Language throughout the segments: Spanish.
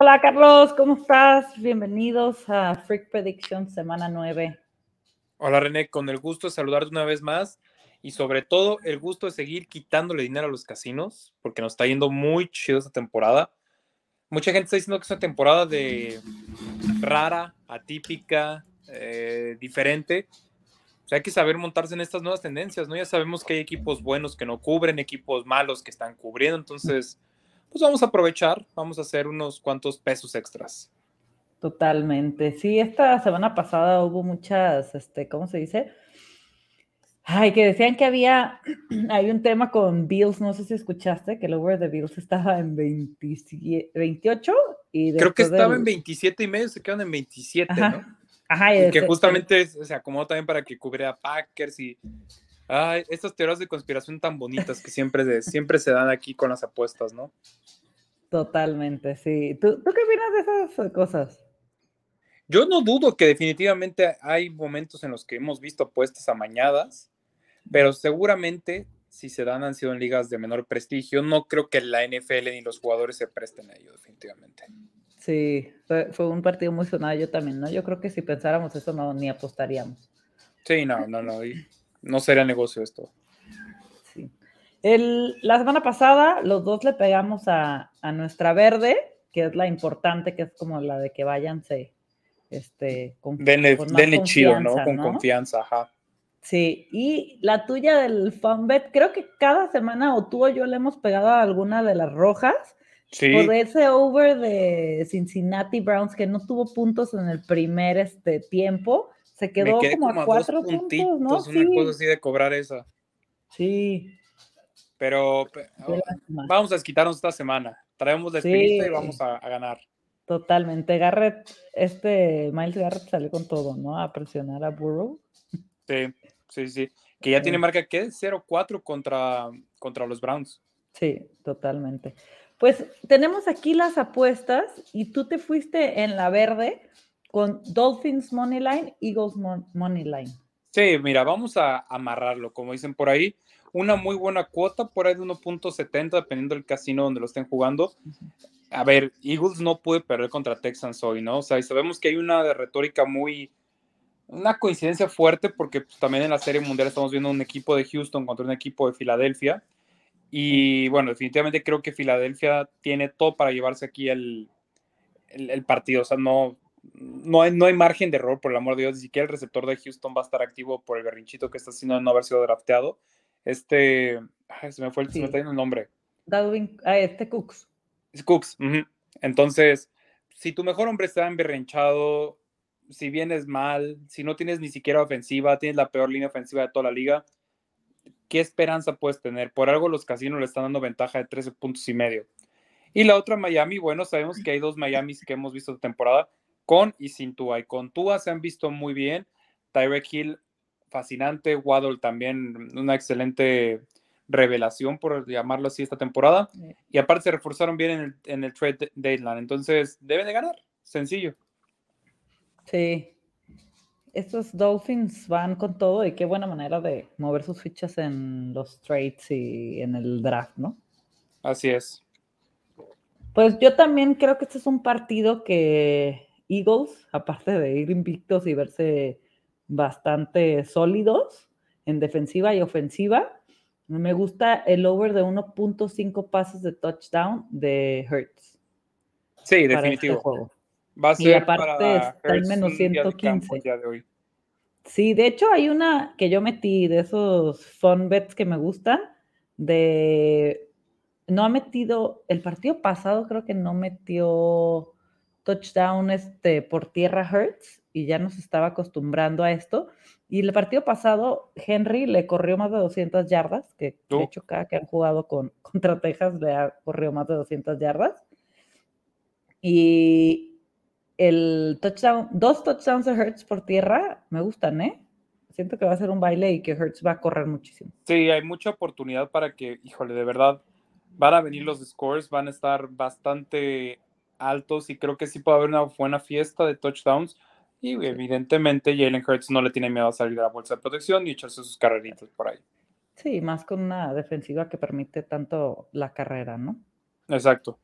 Hola Carlos, ¿cómo estás? Bienvenidos a Freak Prediction semana 9. Hola René, con el gusto de saludarte una vez más y sobre todo el gusto de seguir quitándole dinero a los casinos porque nos está yendo muy chido esta temporada. Mucha gente está diciendo que es una temporada de rara, atípica, eh, diferente. O sea, hay que saber montarse en estas nuevas tendencias, ¿no? Ya sabemos que hay equipos buenos que no cubren, equipos malos que están cubriendo, entonces, pues vamos a aprovechar, vamos a hacer unos cuantos pesos extras. Totalmente. Sí, esta semana pasada hubo muchas, este, ¿cómo se dice? Ay, que decían que había, hay un tema con Bills, no sé si escuchaste, que el over de Bills estaba en 27 28 y Creo que estaba del- en 27 y medio, se quedan en 27, Ajá. ¿no? Ajá, y Y que después- justamente es- se acomodó también para que cubriera Packers y ay, estas teorías de conspiración tan bonitas que siempre, de- siempre se dan aquí con las apuestas, ¿no? Totalmente, sí. ¿Tú, ¿Tú qué opinas de esas cosas? Yo no dudo que definitivamente hay momentos en los que hemos visto apuestas amañadas, pero seguramente si se dan han sido en ligas de menor prestigio. No creo que la NFL ni los jugadores se presten a ello, definitivamente. Sí, fue, fue un partido muy sonado yo también, ¿no? Yo creo que si pensáramos eso no ni apostaríamos. Sí, no, no, no. No sería negocio esto. Sí. El, la semana pasada los dos le pegamos a, a nuestra verde, que es la importante, que es como la de que váyanse este, con, Denle, con denle chido, ¿no? Con ¿no? confianza, ajá. Sí, y la tuya del FunBet, creo que cada semana o tú o yo le hemos pegado a alguna de las rojas Sí, por ese over de Cincinnati Browns que no tuvo puntos en el primer este, tiempo. Se quedó como, como a cuatro puntos, ¿no? una Sí, cosa así de cobrar esa. sí. Pero lástima. vamos a desquitarnos esta semana. Traemos la Sí. espinita y vamos a, a ganar. Totalmente. Garrett, este Miles Garrett salió con todo, ¿no? A presionar a Burrow. Sí, sí, sí. Que ya Sí. tiene marca que 0-4 contra, contra los Browns. Sí, totalmente. Pues tenemos aquí las apuestas y tú te fuiste en la verde con Dolphins Money Line, Eagles Mon- Money Line. Sí, mira, vamos a amarrarlo, como dicen por ahí. Una muy buena cuota, por ahí de 1.70, dependiendo del casino donde lo estén jugando. A ver, Eagles no puede perder contra Texans hoy, ¿no? O sea, y sabemos que hay una retórica muy. Una coincidencia fuerte, porque pues, también en la Serie Mundial estamos viendo un equipo de Houston contra un equipo de Filadelfia. Y bueno, definitivamente creo que Filadelfia tiene todo para llevarse aquí el, el, el partido. O sea, no, no, hay, no hay margen de error, por el amor de Dios. Ni siquiera el receptor de Houston va a estar activo por el berrinchito que está haciendo de no haber sido drafteado. Este. ay, se me fue el, se me Sí. está yendo el nombre. Dalvin, ah, este Cooks. Es Cooks. Entonces, si tu mejor hombre está emberrinchado, si vienes mal, si no tienes ni siquiera ofensiva, tienes la peor línea ofensiva de toda la liga, ¿qué esperanza puedes tener? Por algo los casinos le están dando ventaja de 13 puntos y medio. Y la otra Miami, bueno, sabemos que hay dos Miamis que hemos visto esta temporada, con y sin Tua. Y con Tua se han visto muy bien. Tyreek Hill, fascinante. Waddle también, una excelente revelación, por llamarlo así, esta temporada. Y aparte se reforzaron bien en el, en el trade de- deadline. Entonces, deben de ganar. Sencillo. Sí. Estos Dolphins van con todo y qué buena manera de mover sus fichas en los trades y en el draft, ¿no? Así es. Pues yo también creo que este es un partido que Eagles, aparte de ir invictos y verse bastante sólidos en defensiva y ofensiva, me gusta el over de 1.5 pases de touchdown de Hertz Sí, este definitivo. juego. Va a Y ser aparte para está en menos un día de campo 115. el día de hoy. Sí, de hecho hay una que yo metí de esos fun bets que me gustan, de no ha metido, el partido pasado creo que no metió touchdown este, por tierra Hertz y ya nos estaba acostumbrando a esto. Y el partido pasado Henry le corrió más de 200 yardas, que de hecho cada que han jugado con, contra Texas le ha corrido más de 200 yardas. Y el touchdown, dos touchdowns de Hertz por tierra me gustan, ¿eh? Siento que va a ser un baile y que Hertz va a correr muchísimo. Sí, hay mucha oportunidad para que, híjole, de verdad, van a venir los scores, van a estar bastante altos y creo que sí puede haber una buena fiesta de touchdowns. Y evidentemente Jalen Hurts no le tiene miedo a salir a la bolsa de protección y echarse sus carreritas por ahí. Sí, más con una defensiva que permite tanto la carrera, ¿no? Exacto.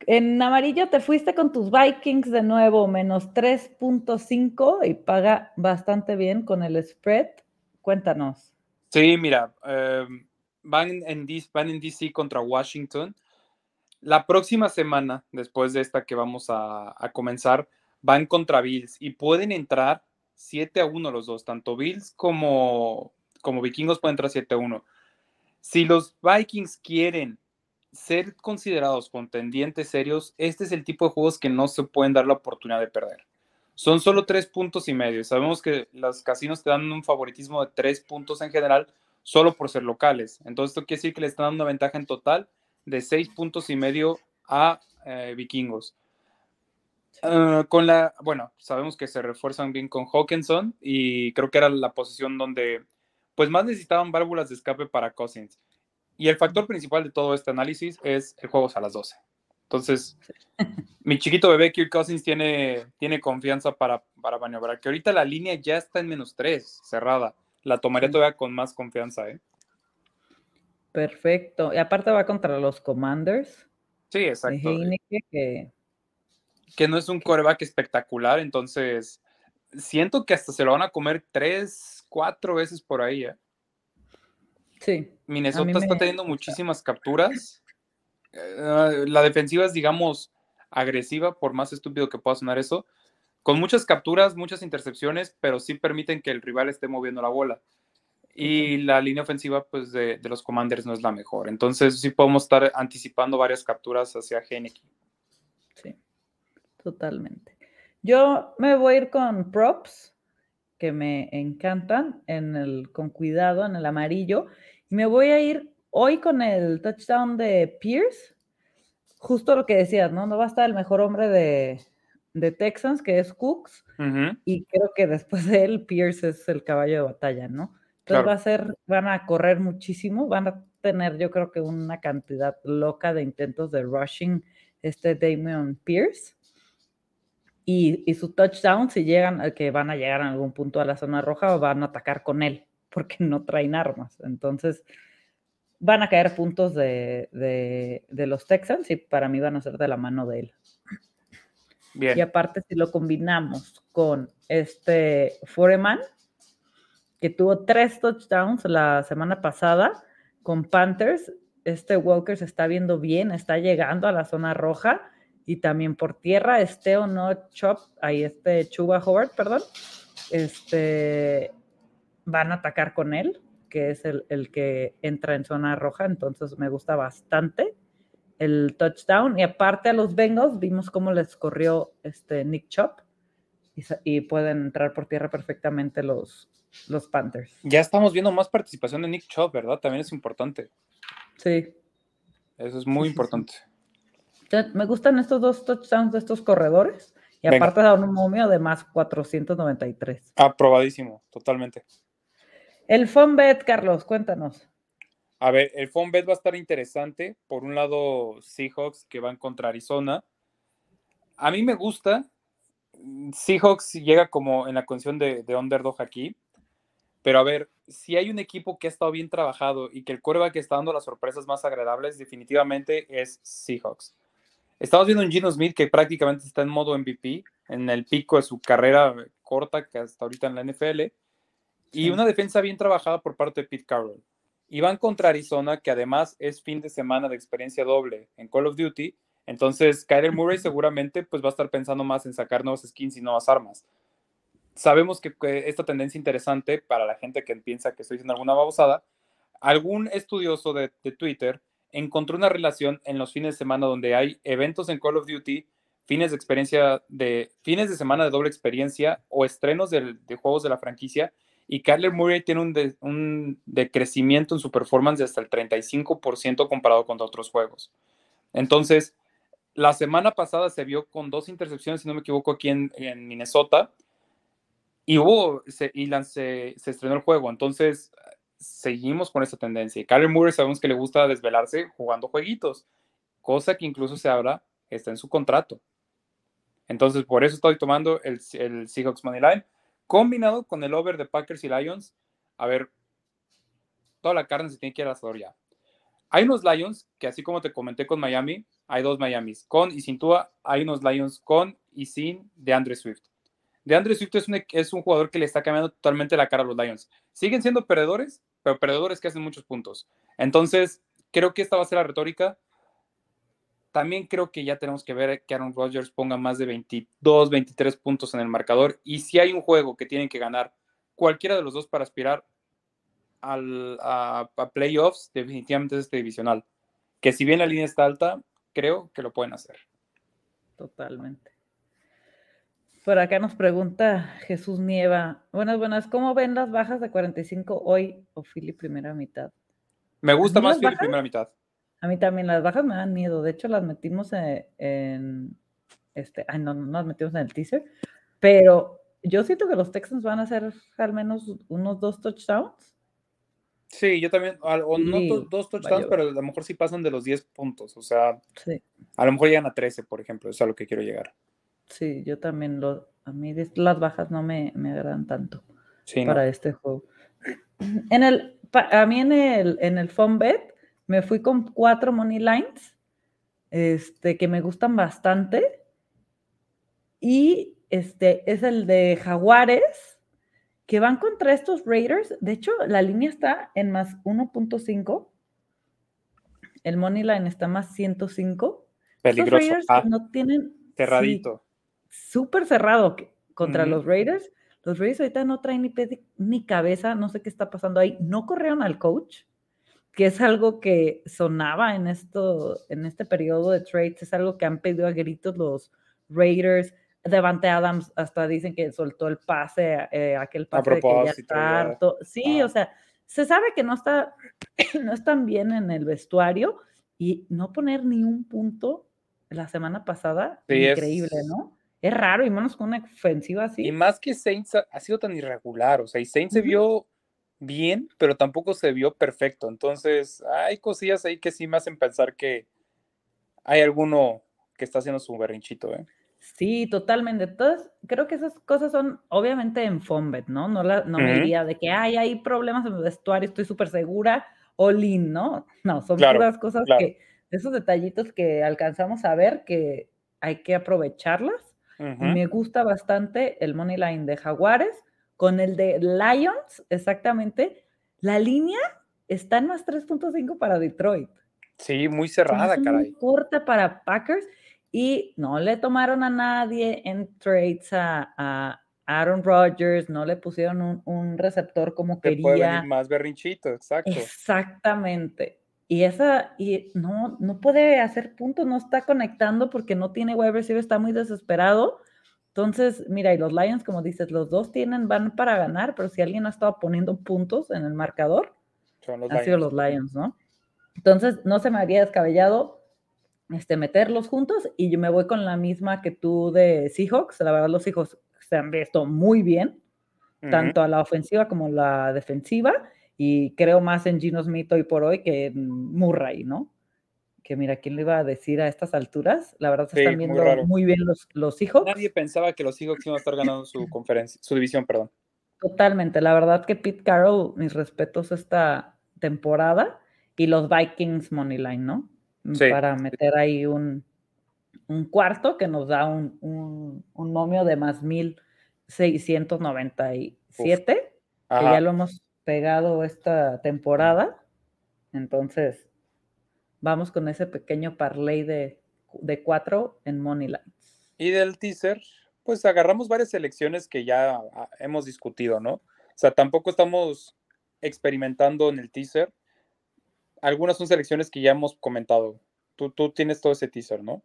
En amarillo te fuiste con tus Vikings de nuevo, menos 3.5 y paga bastante bien con el spread. Cuéntanos. Sí, mira, em, van, en van en DC contra Washington. La próxima semana, después de esta que vamos a, a comenzar, van contra Bills y pueden entrar 7 a 1 los dos, tanto Bills como, como Vikingos pueden entrar 7 a 1. Si los Vikings quieren ser considerados contendientes serios, este es el tipo de juegos que no se pueden dar la oportunidad de perder. Son solo tres puntos y medio. Sabemos que los casinos te dan un favoritismo de tres puntos en general, solo por ser locales. Entonces, esto quiere decir que le están dando una ventaja en total de seis puntos y medio a eh, vikingos. Ah, con la, bueno, sabemos que se refuerzan bien con Hawkinson y creo que era la posición donde pues más necesitaban válvulas de escape para Cousins. Y el factor principal de todo este análisis es el juego a las 12. Entonces, mi chiquito bebé Kirk Cousins tiene, tiene confianza para, para maniobrar, que ahorita la línea ya está en menos 3, cerrada. La tomaría todavía con más confianza, ¿eh? Perfecto. Y aparte va contra los Commanders. Sí, exacto. que, que no es un coreback espectacular, entonces siento que hasta se lo van a comer tres, cuatro veces por ahí, ¿eh? Sí. Minnesota está teniendo muchísimas capturas. Eh, la defensiva es, digamos, agresiva, por más estúpido que pueda sonar eso. Con muchas capturas, muchas intercepciones, pero sí permiten que el rival esté moviendo la bola. Y la línea ofensiva pues, de, los Commanders no es la mejor. Entonces sí podemos estar anticipando varias capturas hacia Geneki. Sí, totalmente. Yo me voy a ir con props que me encantan en el, con cuidado en el amarillo. Y me voy a ir hoy con el touchdown de Pierce. Justo lo que decías, ¿no? No va a estar el mejor hombre de, de Texans, que es Cooks. Y creo que después de él, Pierce es el caballo de batalla, ¿no? Entonces va a ser, van a correr muchísimo, van a tener yo creo que una cantidad loca de intentos de rushing este Damian Pierce. Y, y, su touchdown, si llegan, que van a llegar en algún punto a la zona roja, van a atacar con él porque no traen armas. Entonces, van a caer puntos de, los Texans y para mí van a ser de la mano de él. Bien. Y aparte, si lo combinamos con este Foreman, que tuvo tres touchdowns la semana pasada con Panthers, este Walker se está viendo bien, está llegando a la zona roja y también por tierra, este o no Chop, ahí este Chuba Howard, perdón, este van a atacar con él, que es el, que entra en zona roja, entonces me gusta bastante el touchdown. Y aparte a los Bengals vimos cómo les corrió este Nick Chop y, pueden entrar por tierra perfectamente los, los Panthers. Ya estamos viendo más participación de Nick Chop, ¿verdad? También es importante. Sí. Eso es muy importante. Me gustan estos dos touchdowns de estos corredores. Y aparte da un momio de más 493. Aprobadísimo, totalmente. El bet, Carlos, cuéntanos. A ver, el bet va a estar interesante. Por un lado, Seahawks que van contra Arizona. A mí me gusta. Seahawks llega como en la condición de, underdog aquí. Pero a ver, si hay un equipo que ha estado bien trabajado y que el que está dando las sorpresas más agradables, definitivamente es Seahawks. Estamos viendo un Gino Smith que prácticamente está en modo MVP, en el pico de su carrera corta que hasta ahorita en la NFL y una defensa bien trabajada por parte de Pete Carroll. Y van contra Arizona, que además es fin de semana de experiencia doble en Call of Duty. Entonces, Kyler Murray seguramente pues, va a estar pensando más en sacar nuevos skins y nuevas armas. Sabemos que, esta tendencia interesante para la gente que piensa que estoy diciendo alguna babosada, algún estudioso de, Twitter encontró una relación en los fines de semana donde hay eventos en Call of Duty, fines de experiencia de fines de semana de doble experiencia o estrenos de juegos de la franquicia y Kyler Murray tiene un, decrecimiento en su performance de hasta el 35% comparado con otros juegos. Entonces, la semana pasada se vio con dos intercepciones, si no me equivoco, aquí en, Minnesota, y hubo, se, y se, estrenó el juego. Entonces, seguimos con esta tendencia. Y Kyler Murray sabemos que le gusta desvelarse jugando jueguitos, cosa que incluso se habla, está en su contrato. Entonces, por eso estoy tomando el, Seahawks Money Line, combinado con el over de Packers y Lions. A ver, toda la carne se tiene que ir al asador ya. Hay unos Lions que, así como te comenté con Miami, hay dos Miamis. Con y sin Tua, hay unos Lions con y sin de Andre Swift. De Andre Swift es un, es un jugador que le está cambiando totalmente la cara a los Lions. Siguen siendo perdedores, pero perdedores que hacen muchos puntos. Entonces, creo que esta va a ser la retórica. También creo que ya tenemos que ver que Aaron Rodgers ponga más de 22, 23 puntos en el marcador. Y si hay un juego que tienen que ganar cualquiera de los dos para aspirar al, a, playoffs, definitivamente es este divisional. Que si bien la línea está alta, creo que lo pueden hacer. Totalmente. Por acá nos pregunta Jesús Nieva. Buenas, buenas. ¿Cómo ven las bajas de 45 hoy o Philly primera mitad? Me gusta más Philly primera mitad. A mí también las bajas me dan miedo. De hecho, las metimos en, este, ay, no, no las metimos en el teaser, pero yo siento que los Texans van a hacer al menos unos dos touchdowns. Sí, yo también, o no dos touchdowns, pero a lo mejor sí pasan de los 10 puntos, o sea, a lo mejor llegan a 13, por ejemplo, es a lo que quiero llegar. Sí, yo también, lo, a mí las bajas no me, me agradan tanto para este juego. En el, a mí en el, en el bet me fui con cuatro money lines, este, que me gustan bastante, y este es el de Jaguares, que van contra estos Raiders. De hecho, la línea está en más 1.5. El money line está más 105. Peligroso. Los Raiders ah, no tienen. Cerradito. Súper cerrado contra los Raiders. Los Raiders ahorita no traen ni, ni cabeza. No sé qué está pasando ahí. No corrieron al coach, que es algo que sonaba en, esto, en este periodo de trades. Es algo que han pedido a gritos los Raiders Devante Adams hasta dicen que soltó el pase, eh, aquel pase que ya está Sí, o sea, se sabe que no está, no están bien en el vestuario y no poner ni un punto la semana pasada, increíble, ¿no? Es raro y menos con una ofensiva así. Y más que Saints ha, sido tan irregular, o sea, y Saints se vio bien, pero tampoco se vio perfecto. Entonces, hay cosillas ahí que sí me hacen pensar que hay alguno que está haciendo su berrinchito, ¿eh? Sí, totalmente. Entonces, creo que esas cosas son obviamente en Fombet, ¿no? No, la, no me diría de que Ay, hay problemas en el vestuario, estoy súper segura, o Lin, ¿no? No, son todas cosas que, esos detallitos que alcanzamos a ver que hay que aprovecharlas. Me gusta bastante el money line de Jaguares con el de Lions, exactamente. La línea está en más 3.5 para Detroit. Sí, muy cerrada, caray. Muy corta para Packers y no le tomaron a nadie en trades a, Aaron Rodgers, no le pusieron un, receptor como quería. más berrinchito, exacto. Exactamente. Y esa, y no, no puede hacer puntos, no está conectando porque no tiene wide receiver, está muy desesperado. Entonces, mira, y los Lions, como dices, los dos tienen, van para ganar, pero si alguien ha estado poniendo puntos en el marcador, Son los sido los Lions, ¿no? Entonces, no se me había descabellado este, meterlos juntos y yo me voy con la misma que tú de Seahawks. La verdad, los Seahawks se han visto muy bien, tanto a la ofensiva como a la defensiva, y creo más en Gino Smith hoy por hoy que en Murray, ¿no? Que mira, ¿quién le iba a decir a estas alturas? La verdad se están viendo muy, bien los, los Seahawks. Nadie pensaba que los Seahawks iban a estar ganando su conferencia, su división, perdón. Totalmente, la verdad que Pete Carroll, mis respetos esta temporada, y los Vikings Moneyline, ¿no? para meter ahí un, cuarto que nos da un, un, momio de más 1697, que ya lo hemos pegado esta temporada. Entonces, vamos con ese pequeño parlay de, de cuatro en Moneyline. Y del teaser, pues agarramos varias selecciones que ya ah, hemos discutido, ¿no? O sea, tampoco estamos experimentando en el teaser algunas son selecciones que ya hemos comentado. Tú, tú tienes todo ese teaser, ¿no?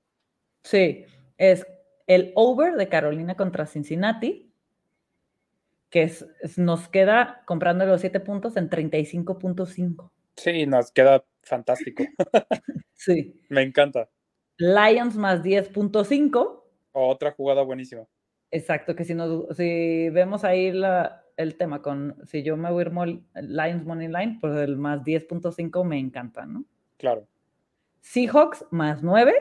Sí, es el over de Carolina contra Cincinnati, que es, nos queda comprando los 7 puntos en 35.5. Sí, nos queda fantástico. sí. Me encanta. Lions más 10.5. Otra jugada buenísima. Exacto, que si, nos, si vemos ahí la, el tema con, si yo me voy a ir Lions Money Line, pues el más 10.5 me encanta, ¿no? Claro. Seahawks más 9,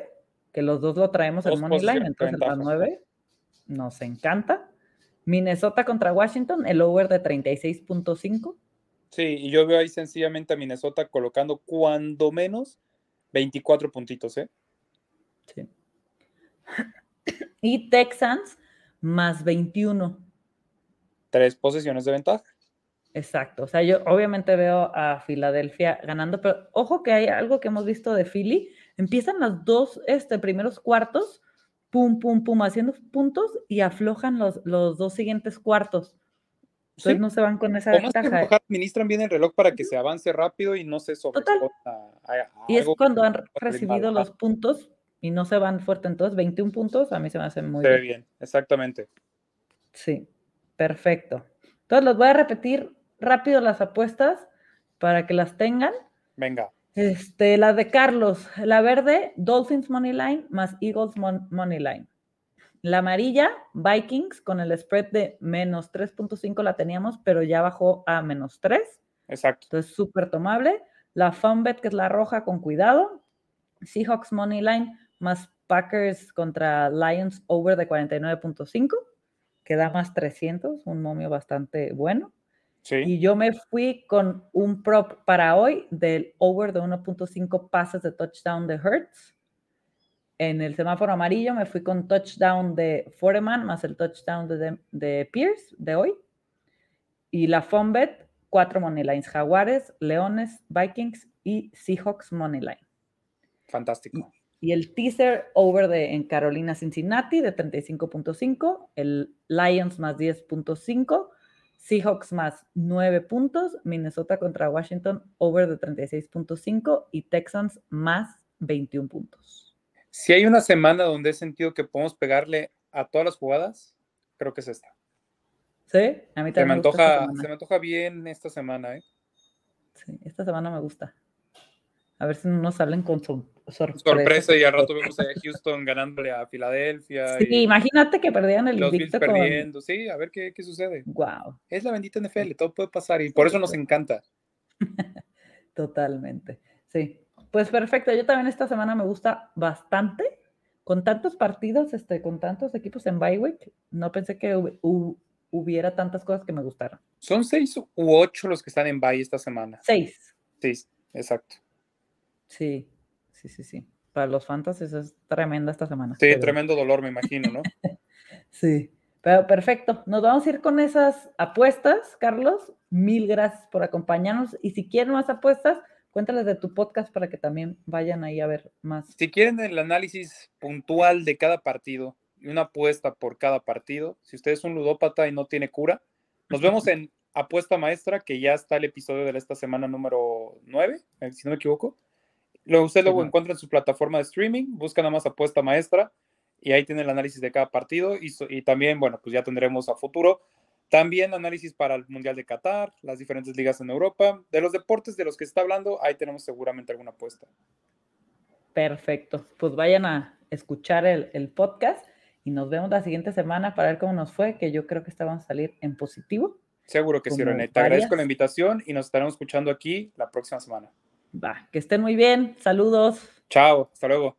que los dos lo traemos en Money Line, entonces el más 9 nos encanta. Minnesota contra Washington, el over de 36.5. Sí, y yo veo ahí sencillamente a Minnesota colocando cuando menos 24 puntitos, ¿eh? Sí. Y Texans más 21. Tres posiciones de ventaja. Exacto. O sea, yo obviamente veo a Filadelfia ganando, pero ojo que hay algo que hemos visto de Philly. Empiezan los dos este, primeros cuartos, pum, pum, pum, haciendo puntos y aflojan los, los dos siguientes cuartos. Entonces no se van con esa ventaja. administran bien el reloj para que se avance rápido y no se sobreexplota. Y es cuando han recibido los puntos y no se van fuerte. Entonces, 21 puntos a mí se me hacen muy se bien. bien. Exactamente. Sí, perfecto. Entonces, los voy a repetir rápido las apuestas para que las tengan. Venga. Este, la de Carlos, la verde, Dolphins Money Line más Eagles Money Line. La amarilla, Vikings, con el spread de menos 3.5 la teníamos, pero ya bajó a menos 3. Exacto. Entonces, súper tomable. La Funbet, que es la roja, con cuidado. Seahawks Money Line más Packers contra Lions over de 49.5, que da más 300, un momio bastante bueno. Sí. Y yo me fui con un prop para hoy del over de 1.5 pases de touchdown de Hertz en el semáforo amarillo me fui con touchdown de Foreman más el touchdown de, de Pierce de hoy. Y la Fonbet, cuatro money lines, Jaguares, Leones, Vikings y Seahawks money line. Fantástico. Y, el teaser over de en Carolina Cincinnati de 35.5, el Lions más 10.5, Seahawks más 9 puntos, Minnesota contra Washington over de 36.5 y Texans más 21 puntos. Si hay una semana donde he sentido que podemos pegarle a todas las jugadas, creo que es esta. Sí, a mí también. Se me, antoja, se me antoja bien esta semana, ¿eh? Sí, esta semana me gusta. A ver si no nos salen con su sorpresa. Sorpresa y al rato vemos a Houston ganándole a Filadelfia. Sí, imagínate que perdían el Los Bills perdiendo, sí, a ver qué, qué, sucede. Wow. Es la bendita NFL, todo puede pasar y por eso nos encanta. Totalmente, sí. Pues perfecto, yo también esta semana me gusta bastante. Con tantos partidos, este, con tantos equipos en bye no pensé que hubiera tantas cosas que me gustaran. Son seis u ocho los que están en bye esta semana. Seis. Sí, exacto. Sí, sí, sí, sí. Para los fantasies es tremenda esta semana. Sí, tremendo dolor, me imagino, ¿no? sí, pero perfecto. Nos vamos a ir con esas apuestas, Carlos. Mil gracias por acompañarnos. Y si quieren más apuestas, Cuéntales de tu podcast para que también vayan ahí a ver más. Si quieren el análisis puntual de cada partido y una apuesta por cada partido, si usted es un ludópata y no tiene cura, nos vemos en Apuesta Maestra, que ya está el episodio de esta semana número 9, eh, si no me equivoco. Luego usted luego encuentra en su plataforma de streaming, busca nada más Apuesta Maestra y ahí tiene el análisis de cada partido y, y también, bueno, pues ya tendremos a futuro también análisis para el Mundial de Qatar, las diferentes ligas en Europa. De los deportes de los que está hablando, ahí tenemos seguramente alguna apuesta. Perfecto. Pues vayan a escuchar el, podcast y nos vemos la siguiente semana para ver cómo nos fue, que yo creo que esta vamos a salir en positivo. Seguro que sí, René. Te agradezco la invitación y nos estaremos escuchando aquí la próxima semana. Va, que estén muy bien. Saludos. Chao, hasta luego.